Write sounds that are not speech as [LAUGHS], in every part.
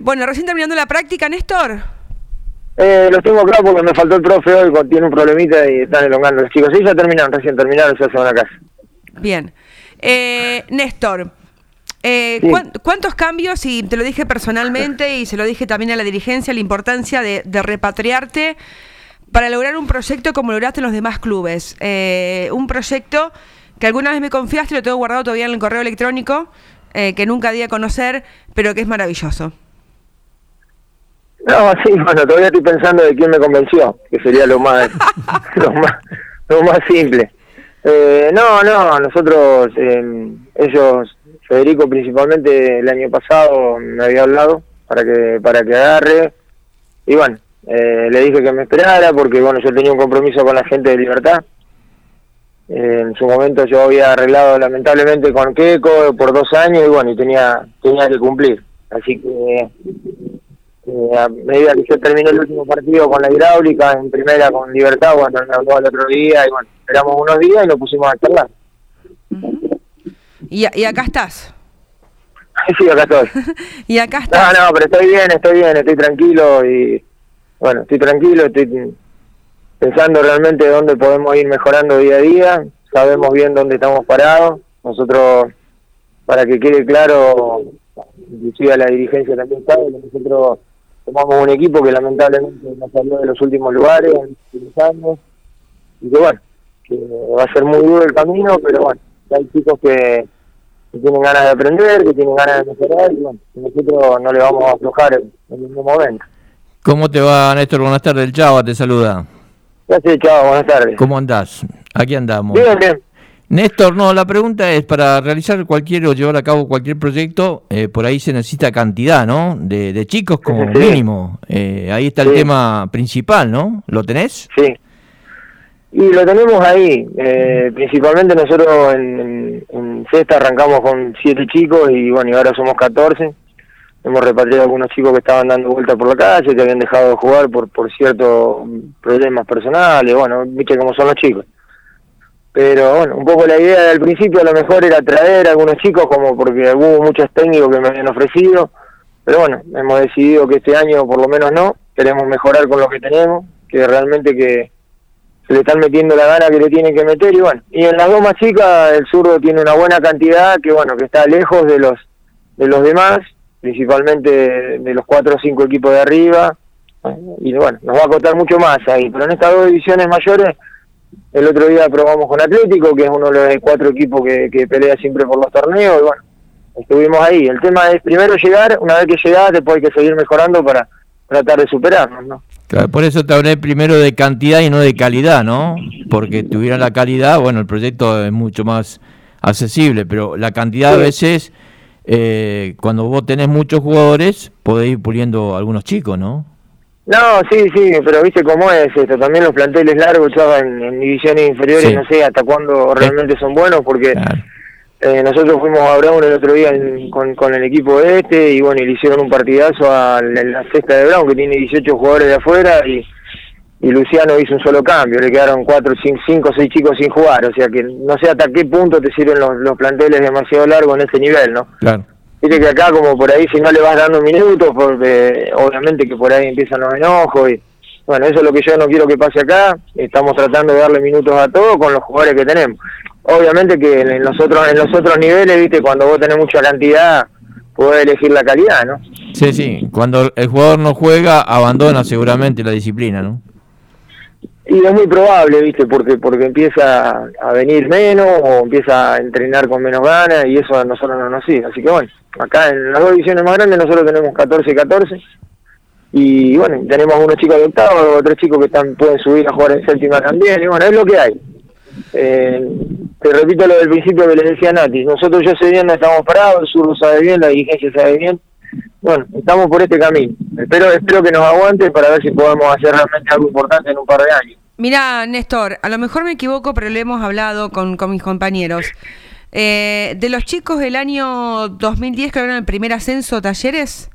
Bueno, recién terminando la práctica, Néstor. Eh, los tengo claro porque me faltó el profe hoy, tiene un problemita y están elongando los chicos. Sí, ya terminaron, recién terminaron, ya se van a casa. Bien. Eh, Néstor, eh, ¿cuántos cambios, y te lo dije personalmente y se lo dije también a la dirigencia, la importancia de, repatriarte para lograr un proyecto como lograste en los demás clubes? Eh, un proyecto que alguna vez me confiaste y lo tengo guardado todavía en el correo electrónico, eh, que nunca di a conocer, pero que es maravilloso. No, sí, bueno, todavía estoy pensando de quién me convenció, que sería lo más, [LAUGHS] lo más, lo más simple. Eh, no, no, nosotros, eh, ellos, Federico principalmente el año pasado me había hablado para que para que agarre y bueno, eh, le dije que me esperara porque bueno, yo tenía un compromiso con la gente de Libertad. en su momento yo había arreglado lamentablemente con Keco por dos años y bueno, y tenía tenía que cumplir. Así que eh, a medida que yo terminé el último partido con la hidráulica, en primera con Libertad, bueno, me habló el otro día, y bueno, esperamos unos días y lo pusimos a charlar. ¿Y, ¿Y acá estás? [LAUGHS] Sí, acá estoy. [LAUGHS] y acá estás. No, no, pero estoy bien, estoy bien, estoy tranquilo y, bueno, estoy tranquilo, estoy pensando realmente dónde podemos ir mejorando día a día, sabemos bien dónde estamos parados, nosotros, para que quede claro, inclusive a la dirigencia también sabe que nosotros tomamos un equipo que lamentablemente nos salió de los últimos lugares en los años y que bueno, que va a ser muy duro el camino, pero bueno, hay chicos que, tienen ganas de aprender, que tienen ganas de mejorar y bueno, nosotros no le vamos a aflojar en, ningún momento. ¿Cómo te va, Néstor? Buenas tardes, el Chava te saluda. Gracias, Chava, buenas tardes. ¿Cómo andás? Aquí andamos. Bien, bien. Néstor, no, la pregunta es, para realizar cualquier o llevar a cabo cualquier proyecto, eh, por ahí se necesita cantidad, ¿no? De, chicos como mínimo. Eh, ahí está el tema principal, ¿no? ¿Lo tenés? Sí. Y lo tenemos ahí. Eh, principalmente nosotros en, en, Cesta arrancamos con siete chicos y bueno, y ahora somos 14. Hemos repatriado algunos chicos que estaban dando vuelta por la calle, que habían dejado de jugar por, por ciertos problemas personales. Bueno, viste cómo son los chicos pero bueno, un poco la idea del principio a lo mejor era traer a algunos chicos, como porque hubo muchos técnicos que me habían ofrecido, pero bueno, hemos decidido que este año por lo menos no, queremos mejorar con lo que tenemos, que realmente que se le están metiendo la gana que le tienen que meter. Y bueno, y en las dos más chicas el zurdo tiene una buena cantidad que bueno, que está lejos de los de los demás, principalmente de los cuatro o cinco equipos de arriba, y bueno, nos va a costar mucho más ahí, pero en estas dos divisiones mayores el otro día probamos con Atlético, que es uno de los cuatro equipos que, que pelea siempre por los torneos, y bueno, estuvimos ahí. El tema es primero llegar, una vez que llegás, después hay que seguir mejorando para tratar de superarnos, ¿no? Claro, por eso te hablé primero de cantidad y no de calidad, ¿no? Porque tuviera la calidad, bueno, el proyecto es mucho más accesible, pero la cantidad a veces, eh, cuando vos tenés muchos jugadores, podés ir puliendo algunos chicos, ¿no? No, sí, sí, pero viste cómo es esto. También los planteles largos, ya en, divisiones inferiores, no sé hasta cuándo realmente son buenos, porque eh, nosotros fuimos a Brown el otro día con, con el equipo este, y bueno, y le hicieron un partidazo a la, cesta de Brown, que tiene 18 jugadores de afuera, y, y Luciano hizo un solo cambio. Le quedaron 4, 5, 6 chicos sin jugar. O sea que no sé hasta qué punto te sirven los, los planteles demasiado largos en ese nivel, ¿no? Claro. Viste que acá como por ahí si no le vas dando minutos, porque obviamente que por ahí empiezan los enojos y bueno, eso es lo que yo no quiero que pase acá, estamos tratando de darle minutos a todos con los jugadores que tenemos. Obviamente que en los otros, en los otros niveles, viste, cuando vos tenés mucha cantidad, podés elegir la calidad, ¿no? Sí, sí, cuando el jugador no juega, abandona seguramente la disciplina, ¿no? Y es muy probable, ¿viste? Porque porque empieza a venir menos o empieza a entrenar con menos ganas y eso a nosotros no nos sigue. Así que bueno, acá en las dos divisiones más grandes nosotros tenemos 14 y 14 y bueno, tenemos unos chicos de octavo, otros chicos que están pueden subir a jugar en séptima también y bueno, es lo que hay. Eh, te repito lo del principio que les decía Nati, nosotros yo sé bien, no estamos parados, el sur sabe bien, la dirigencia sabe bien, bueno, estamos por este camino. Espero, espero que nos aguante para ver si podemos hacer realmente algo importante en un par de años. Mira, Néstor, a lo mejor me equivoco, pero lo hemos hablado con, con mis compañeros. Eh, de los chicos del año 2010 que eran el primer ascenso talleres,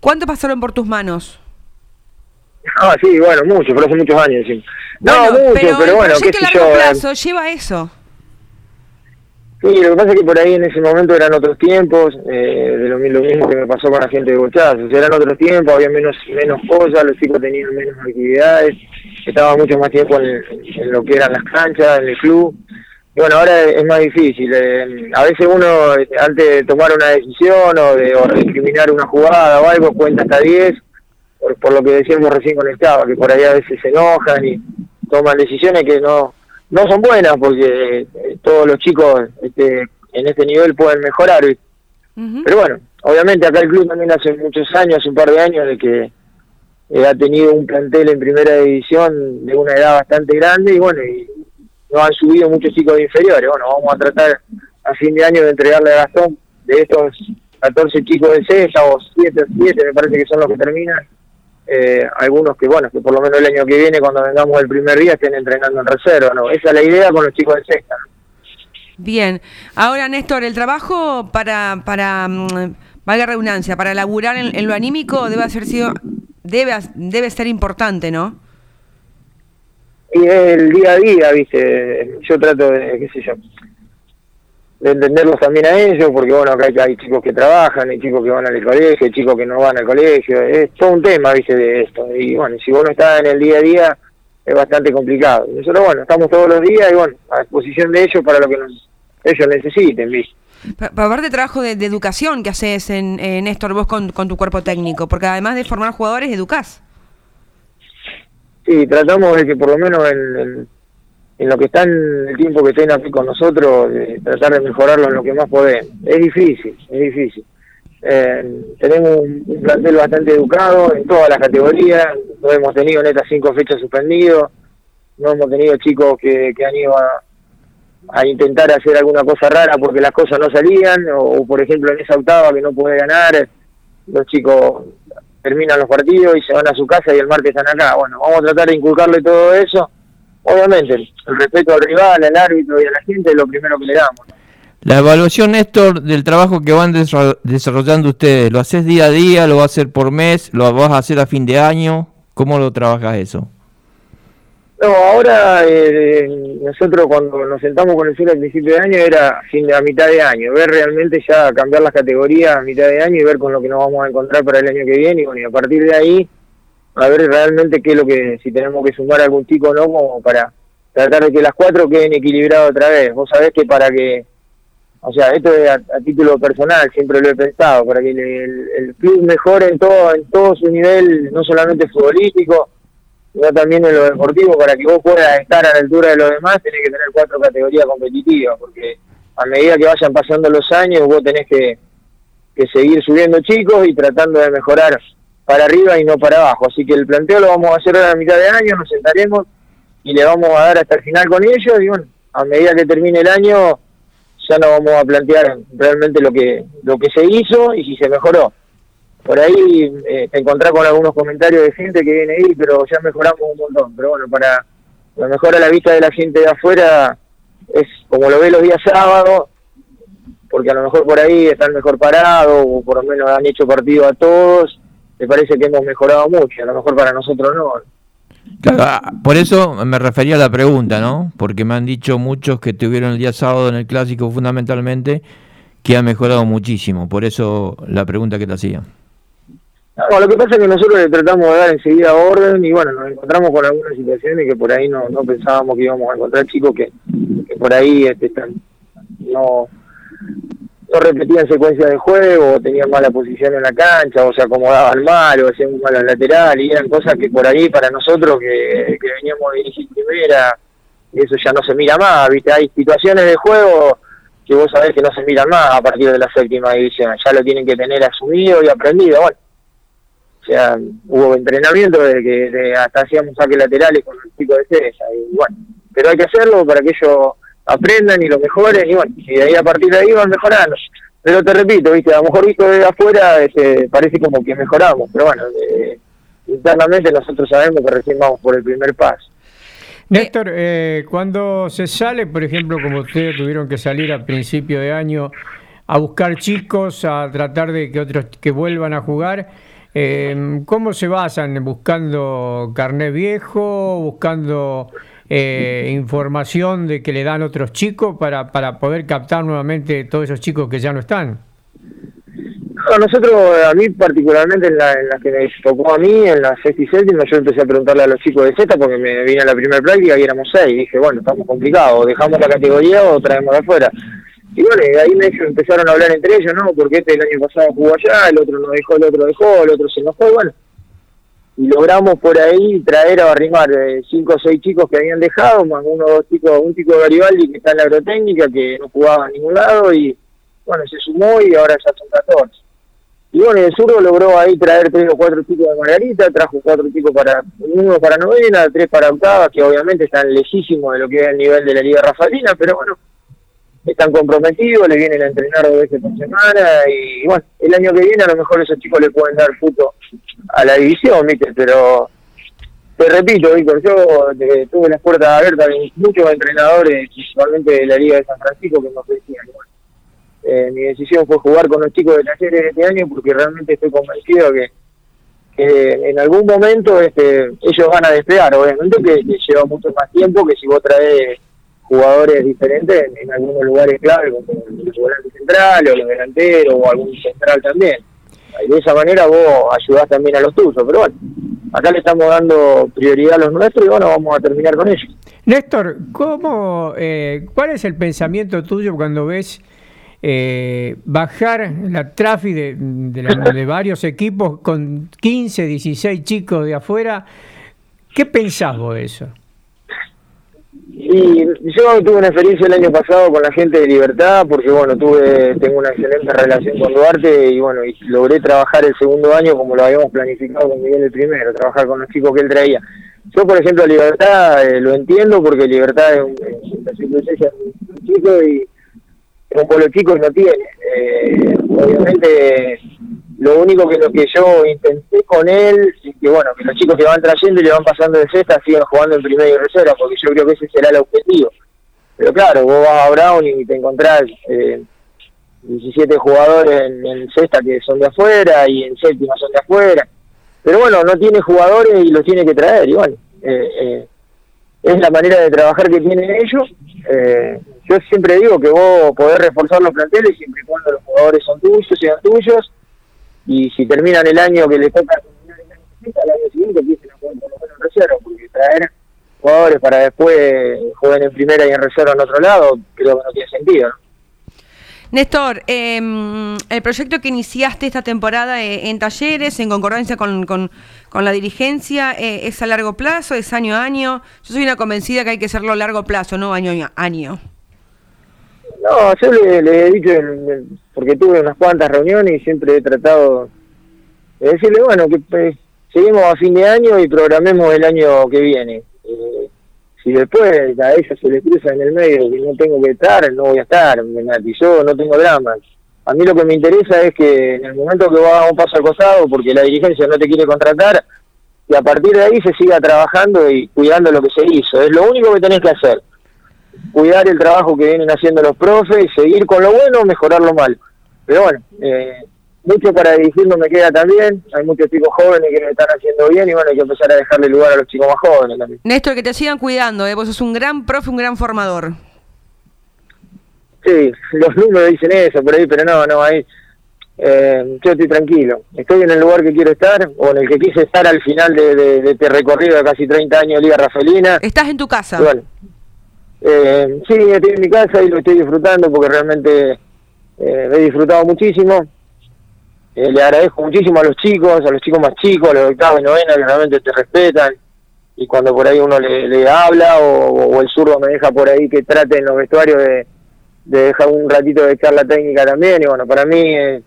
¿cuánto pasaron por tus manos? Ah, sí, bueno, mucho, pero hace muchos años, sí. No, mucho, pero, bueno, qué sé yo. largo plazo lleva eso. Sí, lo que pasa es que por ahí en ese momento eran otros tiempos, eh, de lo, mismo que me pasó con la gente de Bochazo, eran otros tiempos, había menos menos cosas, los chicos tenían menos actividades, estaba mucho más tiempo en, lo que eran las canchas, en el club, y bueno, ahora es más difícil, eh, a veces uno antes de tomar una decisión o de o una jugada o algo, cuenta hasta 10, por, por lo que decíamos recién con el que por ahí a veces se enojan y toman decisiones que no no son buenas porque eh, todos los chicos este, en este nivel pueden mejorar. Pero bueno, obviamente acá el club también hace muchos años, hace un par de años, de que eh, ha tenido un plantel en primera división de una edad bastante grande y bueno, y no han subido muchos chicos de inferiores. Bueno, vamos a tratar a fin de año de entregarle a Gastón de estos 14 chicos de CESA o 7 7 me parece que son los que terminan eh, algunos que, bueno, que por lo menos el año que viene, cuando vengamos el primer día, estén entrenando en reserva, ¿no? Esa es la idea con los chicos de sexta, Bien. Ahora, Néstor, el trabajo para, para mm, valga redundancia, para laburar en, lo anímico debe hacer sido, debe, debe ser importante, ¿no? Y el día a día, viste, yo trato de, qué sé yo, de entenderlos también a ellos, porque bueno, acá hay, chicos que trabajan, hay chicos que van al colegio, hay chicos que no van al colegio, es todo un tema, viste, de esto. Y bueno, si uno está en el día a día, es bastante complicado. Nosotros, bueno, estamos todos los días y bueno, a disposición de ellos para lo que ellos necesiten, viste. Para hablar de trabajo de, educación que haces en, en Néstor, vos con, con tu cuerpo técnico, porque además de formar jugadores, educás. Sí, tratamos de que por lo menos en en lo que está en el tiempo que estén aquí con nosotros, tratar de mejorarlo en lo que más podemos. Es difícil, es difícil. Eh, tenemos un, plantel bastante educado en todas las categorías, no hemos tenido en estas cinco fechas suspendidos, no hemos tenido chicos que, han ido a, intentar hacer alguna cosa rara porque las cosas no salían, o, por ejemplo en esa octava que no puede ganar, los chicos terminan los partidos y se van a su casa y el martes están acá. Bueno, vamos a tratar de inculcarle todo eso obviamente, el respeto al rival, al árbitro y a la gente es lo primero que le damos. La evaluación, Néstor, del trabajo que van desarrollando ustedes, ¿lo haces día a día? ¿Lo vas a hacer por mes? ¿Lo vas a hacer a fin de año? ¿Cómo lo trabajas eso? No, ahora eh, nosotros cuando nos sentamos con el sur al principio de año era fin de, a mitad de año, ver realmente ya cambiar las categorías a mitad de año y ver con lo que nos vamos a encontrar para el año que viene y bueno, y a partir de ahí a ver realmente qué es lo que, si tenemos que sumar algún chico o no, como para tratar de que las cuatro queden equilibradas otra vez. Vos sabés que para que, o sea, esto es a, título personal, siempre lo he pensado, para que el, club mejore en todo, en todo su nivel, no solamente futbolístico, sino también en lo deportivo, para que vos puedas estar a la altura de los demás, tenés que tener cuatro categorías competitivas, porque a medida que vayan pasando los años, vos tenés que, que seguir subiendo chicos y tratando de mejorar para arriba y no para abajo. Así que el planteo lo vamos a hacer a la mitad de año, nos sentaremos y le vamos a dar hasta el final con ellos y bueno, a medida que termine el año ya nos vamos a plantear realmente lo que lo que se hizo y si se mejoró. Por ahí eh, te encontrás con algunos comentarios de gente que viene ahí, pero ya mejoramos un montón. Pero bueno, para lo mejor a la vista de la gente de afuera es como lo ve los días sábados, porque a lo mejor por ahí están mejor parados o por lo menos han hecho partido a todos me parece que hemos mejorado mucho, a lo mejor para nosotros no. Claro, ah, por eso me refería a la pregunta, ¿no? Porque me han dicho muchos que tuvieron el día sábado en el clásico fundamentalmente que ha mejorado muchísimo, por eso la pregunta que te hacía. No, lo que pasa es que nosotros le tratamos de dar enseguida orden y bueno, nos encontramos con algunas situaciones que por ahí no, no pensábamos que íbamos a encontrar chicos que, que por ahí este, están, no, no repetían secuencia de juego, o tenían mala posición en la cancha, o se acomodaban mal, o hacían mal al lateral, y eran cosas que por ahí para nosotros que, veníamos a dirigir primera, eso ya no se mira más, ¿viste? Hay situaciones de juego que vos sabés que no se miran más a partir de la séptima división, ya lo tienen que tener asumido y aprendido, bueno. O sea, hubo entrenamiento de que hasta hacíamos saques laterales con el chico de César, y bueno, pero hay que hacerlo para que ellos aprendan y lo mejoren y bueno, y de ahí a partir de ahí van mejorando. Pero te repito, viste, a lo mejor visto de afuera este, parece como que mejoramos, pero bueno, internamente nosotros sabemos que recién vamos por el primer paso. Néstor, eh, cuando se sale, por ejemplo, como ustedes tuvieron que salir a principio de año a buscar chicos, a tratar de que otros que vuelvan a jugar, eh, ¿cómo se basan? ¿Buscando carnet viejo? ¿Buscando eh, información de que le dan otros chicos para, para poder captar nuevamente todos esos chicos que ya no están? nosotros, a mí particularmente en la, en la que me tocó a mí, en la sexta y séptima, yo empecé a preguntarle a los chicos de Z porque me vine a la primera práctica y éramos seis. Dije, bueno, estamos complicados, dejamos la categoría o traemos de afuera. Y bueno, y ahí me empezaron a hablar entre ellos, ¿no? Porque este el año pasado jugó allá, el otro no dejó, el otro dejó, el otro se enojó, y bueno. Y logramos por ahí traer a arrimar eh, cinco o seis chicos que habían dejado, más uno dos chicos, un chico de Garibaldi que está en la agrotécnica, que no jugaba a ningún lado, y bueno, se sumó y ahora ya son 14. Y bueno, el zurdo logró ahí traer tres o cuatro chicos de Margarita, trajo cuatro chicos para, uno para novena, tres para octava, que obviamente están lejísimos de lo que es el nivel de la Liga Rafalina, pero bueno, están comprometidos, le vienen a entrenar dos veces por semana y bueno, el año que viene a lo mejor esos chicos le pueden dar fruto a la división, ¿viste? Pero te repito, Víctor, yo eh, tuve las puertas abiertas de muchos entrenadores, principalmente de la Liga de San Francisco, que me ofrecían. Eh, mi decisión fue jugar con los chicos de talleres este año porque realmente estoy convencido que, en algún momento este, ellos van a despegar, obviamente que, lleva mucho más tiempo que si vos traes jugadores diferentes en, algunos lugares clave, como el volante central o los delanteros o algún central también. De esa manera vos ayudás también a los tuyos, pero bueno, acá le estamos dando prioridad a los nuestros y bueno, vamos a terminar con ellos. Néstor, ¿cómo, eh, ¿cuál es el pensamiento tuyo cuando ves eh, bajar la tráfico de, de, varios equipos con 15, 16 chicos de afuera. ¿Qué pensás vos de eso? Y yo tuve una experiencia el año pasado con la gente de Libertad, porque bueno, tuve tengo una excelente relación con Duarte y bueno, y logré trabajar el segundo año como lo habíamos planificado con Miguel el primero, trabajar con los chicos que él traía. Yo, por ejemplo, Libertad eh, lo entiendo porque Libertad es un, chico y un pueblo chico no tiene. Eh, obviamente, lo único que lo que yo intenté con él es que, bueno, que los chicos que van trayendo y le van pasando de cesta sigan jugando en primera y reserva, porque yo creo que ese será el objetivo. Pero claro, vos vas a Brown y te encontrás eh, 17 jugadores en, en, sexta que son de afuera y en séptima son de afuera. Pero bueno, no tiene jugadores y los tiene que traer, y bueno, eh, eh, es la manera de trabajar que tienen ellos. Eh, yo siempre digo que vos podés reforzar los planteles siempre y cuando los jugadores son tuyos, sean tuyos, y si terminan el año que les toca terminar el año el año siguiente empiecen a jugar por lo menos en reserva, porque traer jugadores para después jueguen en primera y en reserva en otro lado, creo que no tiene sentido. Néstor, em, el proyecto que iniciaste esta temporada eh, en talleres, en concordancia con, con, la dirigencia, eh, ¿es a largo plazo, es año a año? Yo soy una convencida que hay que hacerlo a largo plazo, no año a año. No, yo le, he dicho, porque tuve unas cuantas reuniones y siempre he tratado de decirle, bueno, que pues, seguimos a fin de año y programemos el año que viene. Eh, si después a ellos se les cruza en el medio que no tengo que estar, no voy a estar, me yo no tengo dramas. A mí lo que me interesa es que en el momento que vos un paso al costado, porque la dirigencia no te quiere contratar, y a partir de ahí se siga trabajando y cuidando lo que se hizo. Es lo único que tenés que hacer cuidar el trabajo que vienen haciendo los profes, seguir con lo bueno, mejorar lo malo. Pero bueno, eh, mucho para dirigir no me queda también. Hay muchos chicos jóvenes que lo están haciendo bien y bueno, hay que empezar a dejarle lugar a los chicos más jóvenes también. Néstor, que te sigan cuidando, ¿eh? vos sos un gran profe, un gran formador. Sí, los números dicen eso por ahí, pero no, no, ahí eh, yo estoy tranquilo. Estoy en el lugar que quiero estar o en el que quise estar al final de, este recorrido de casi 30 años de Liga Rafaelina. Estás en tu casa. Bueno, eh, sí, estoy en mi casa y lo estoy disfrutando porque realmente eh, he disfrutado muchísimo. Eh, le agradezco muchísimo a los chicos, a los chicos más chicos, a los octavos y novena que realmente te respetan. Y cuando por ahí uno le, habla o, el zurdo me deja por ahí que trate en los vestuarios de, dejar un ratito de charla técnica también. Y bueno, para mí es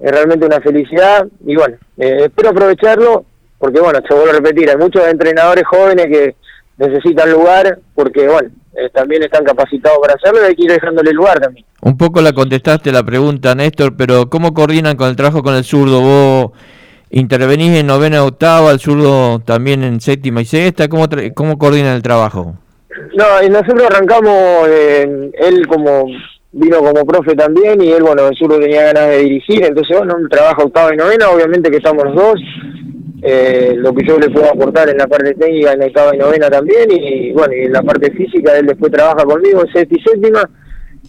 realmente una felicidad. Y bueno, eh, espero aprovecharlo porque bueno, se vuelvo a repetir, hay muchos entrenadores jóvenes que necesitan lugar porque, bueno, eh, también están capacitados para hacerlo y hay que ir dejándole lugar también. Un poco la contestaste la pregunta, Néstor, pero ¿cómo coordinan con el trabajo con el zurdo? ¿Vos intervenís en novena octava, el zurdo también en séptima y sexta? ¿Cómo, cómo coordinan el trabajo? No, y nosotros arrancamos, él como vino como profe también y él, bueno, el zurdo tenía ganas de dirigir, entonces, bueno, un trabajo octava y novena, obviamente que estamos los dos eh, lo que yo le puedo aportar en la parte técnica en el cabo y novena también, y bueno, y en la parte física él después trabaja conmigo en sexta y séptima.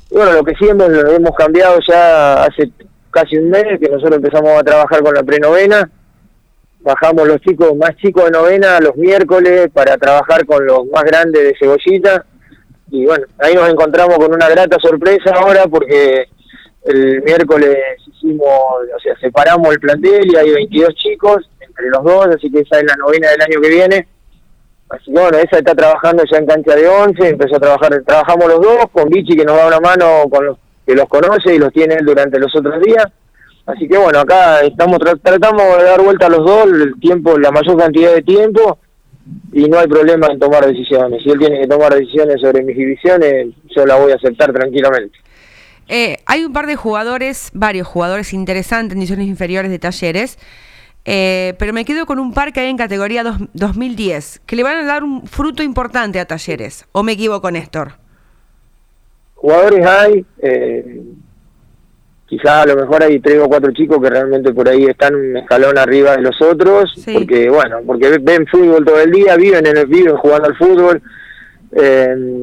Y bueno, lo que sí hemos, hemos cambiado ya hace casi un mes que nosotros empezamos a trabajar con la prenovena. Bajamos los chicos más chicos de novena los miércoles para trabajar con los más grandes de cebollita. Y bueno, ahí nos encontramos con una grata sorpresa ahora porque el miércoles hicimos, o sea, separamos el plantel y hay 22 chicos entre los dos, así que esa es la novena del año que viene. Así que bueno, esa está trabajando ya en cancha de 11, empezó a trabajar, trabajamos los dos, con Vichy que nos da una mano con los que los conoce y los tiene él durante los otros días. Así que bueno, acá estamos tratamos de dar vuelta a los dos el tiempo, la mayor cantidad de tiempo y no hay problema en tomar decisiones. Si él tiene que tomar decisiones sobre mis divisiones, yo la voy a aceptar tranquilamente. Eh, hay un par de jugadores, varios jugadores interesantes en divisiones inferiores de talleres, eh, pero me quedo con un par que hay en categoría 2010, que le van a dar un fruto importante a talleres. ¿O me equivoco, Néstor? Jugadores hay, eh, quizás a lo mejor hay tres o cuatro chicos que realmente por ahí están un escalón arriba de los otros, porque bueno, porque ven fútbol todo el día, viven en el viven jugando al fútbol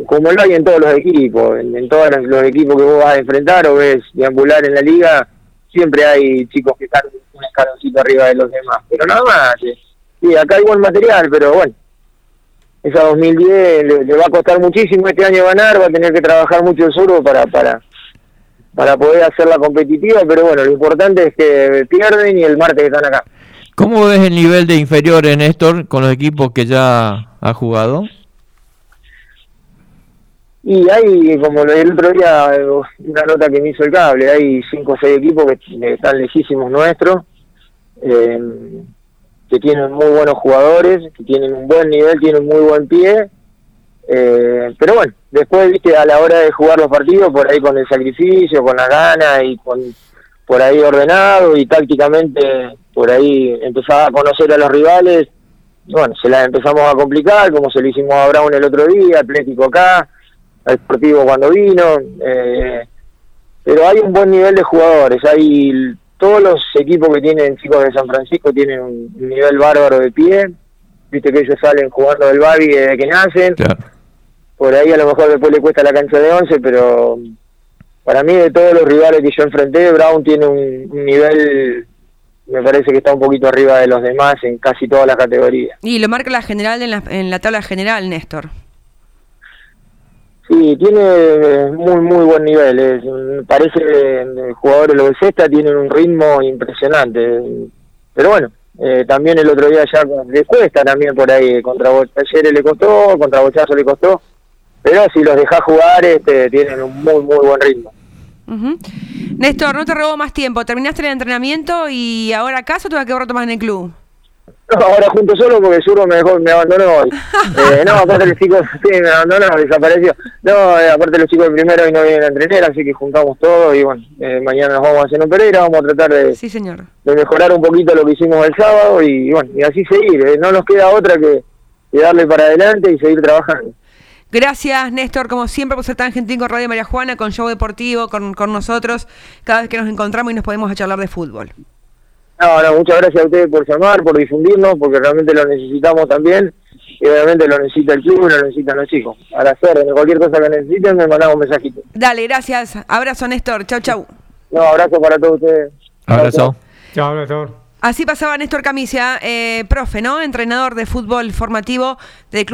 como lo hay en todos los equipos, en, todos los equipos que vos vas a enfrentar o ves deambular en la liga, siempre hay chicos que están un escaloncito arriba de los demás, pero nada más, eh. sí, acá hay buen material, pero bueno, esa 2010 le, va a costar muchísimo este año ganar, va a tener que trabajar mucho el sur para, para, para poder hacerla competitiva, pero bueno, lo importante es que pierden y el martes están acá. ¿Cómo ves el nivel de inferiores, Néstor, con los equipos que ya ha jugado? Y hay, como el otro día, una nota que me hizo el cable, hay cinco o seis equipos que están lejísimos nuestros, eh, que tienen muy buenos jugadores, que tienen un buen nivel, tienen muy buen pie, eh, pero bueno, después, viste, a la hora de jugar los partidos, por ahí con el sacrificio, con la gana y con por ahí ordenado y tácticamente por ahí empezaba a conocer a los rivales, bueno, se las empezamos a complicar, como se lo hicimos a Brown el otro día, Atlético acá, al Sportivo cuando vino, eh, pero hay un buen nivel de jugadores, hay todos los equipos que tienen chicos de San Francisco tienen un nivel bárbaro de pie, viste que ellos salen jugando del Babi desde que nacen, por ahí a lo mejor después le cuesta la cancha de 11, pero para mí de todos los rivales que yo enfrenté, Brown tiene un, nivel me parece que está un poquito arriba de los demás en casi todas las categorías. Y lo marca la general en la, en la tabla general, Néstor. Sí, tiene muy muy buen nivel. Es, parece que jugadores los de Cesta tienen un ritmo impresionante. Pero bueno, eh, también el otro día ya le cuesta también por ahí. Contra Talleres le costó, contra Bochazo le costó. Pero si los dejas jugar, este, tienen un muy muy buen ritmo. Néstor, no te robo más tiempo. Terminaste el entrenamiento y ahora acaso te vas a quedar más en el club. No, ahora junto solo porque Zurro me dejó, me abandonó hoy. [LAUGHS] Eh, no, aparte los chicos, sí, me abandonó, desapareció. No, eh, aparte los chicos de primero y no vienen a entrenar, así que juntamos todo y bueno, eh, mañana nos vamos a hacer un Pereira, vamos a tratar de, sí, señor. de mejorar un poquito lo que hicimos el sábado y bueno, y así seguir. no nos queda otra que, darle para adelante y seguir trabajando. Gracias, Néstor, como siempre, por ser tan gentil con Radio María Juana, con Show Deportivo, con, con nosotros, cada vez que nos encontramos y nos podemos charlar de fútbol. No, no, muchas gracias a ustedes por llamar, por difundirnos, porque realmente lo necesitamos también. Y obviamente lo necesita el club y lo necesitan los chicos. A las de cualquier cosa que necesiten, me mandamos un mensajito. Dale, gracias. Abrazo, Néstor. Chau, chau. No, abrazo para todos ustedes. Abrazo. Chao, Néstor. Así pasaba Néstor Camicia, eh, profe, ¿no? Entrenador de fútbol formativo del Club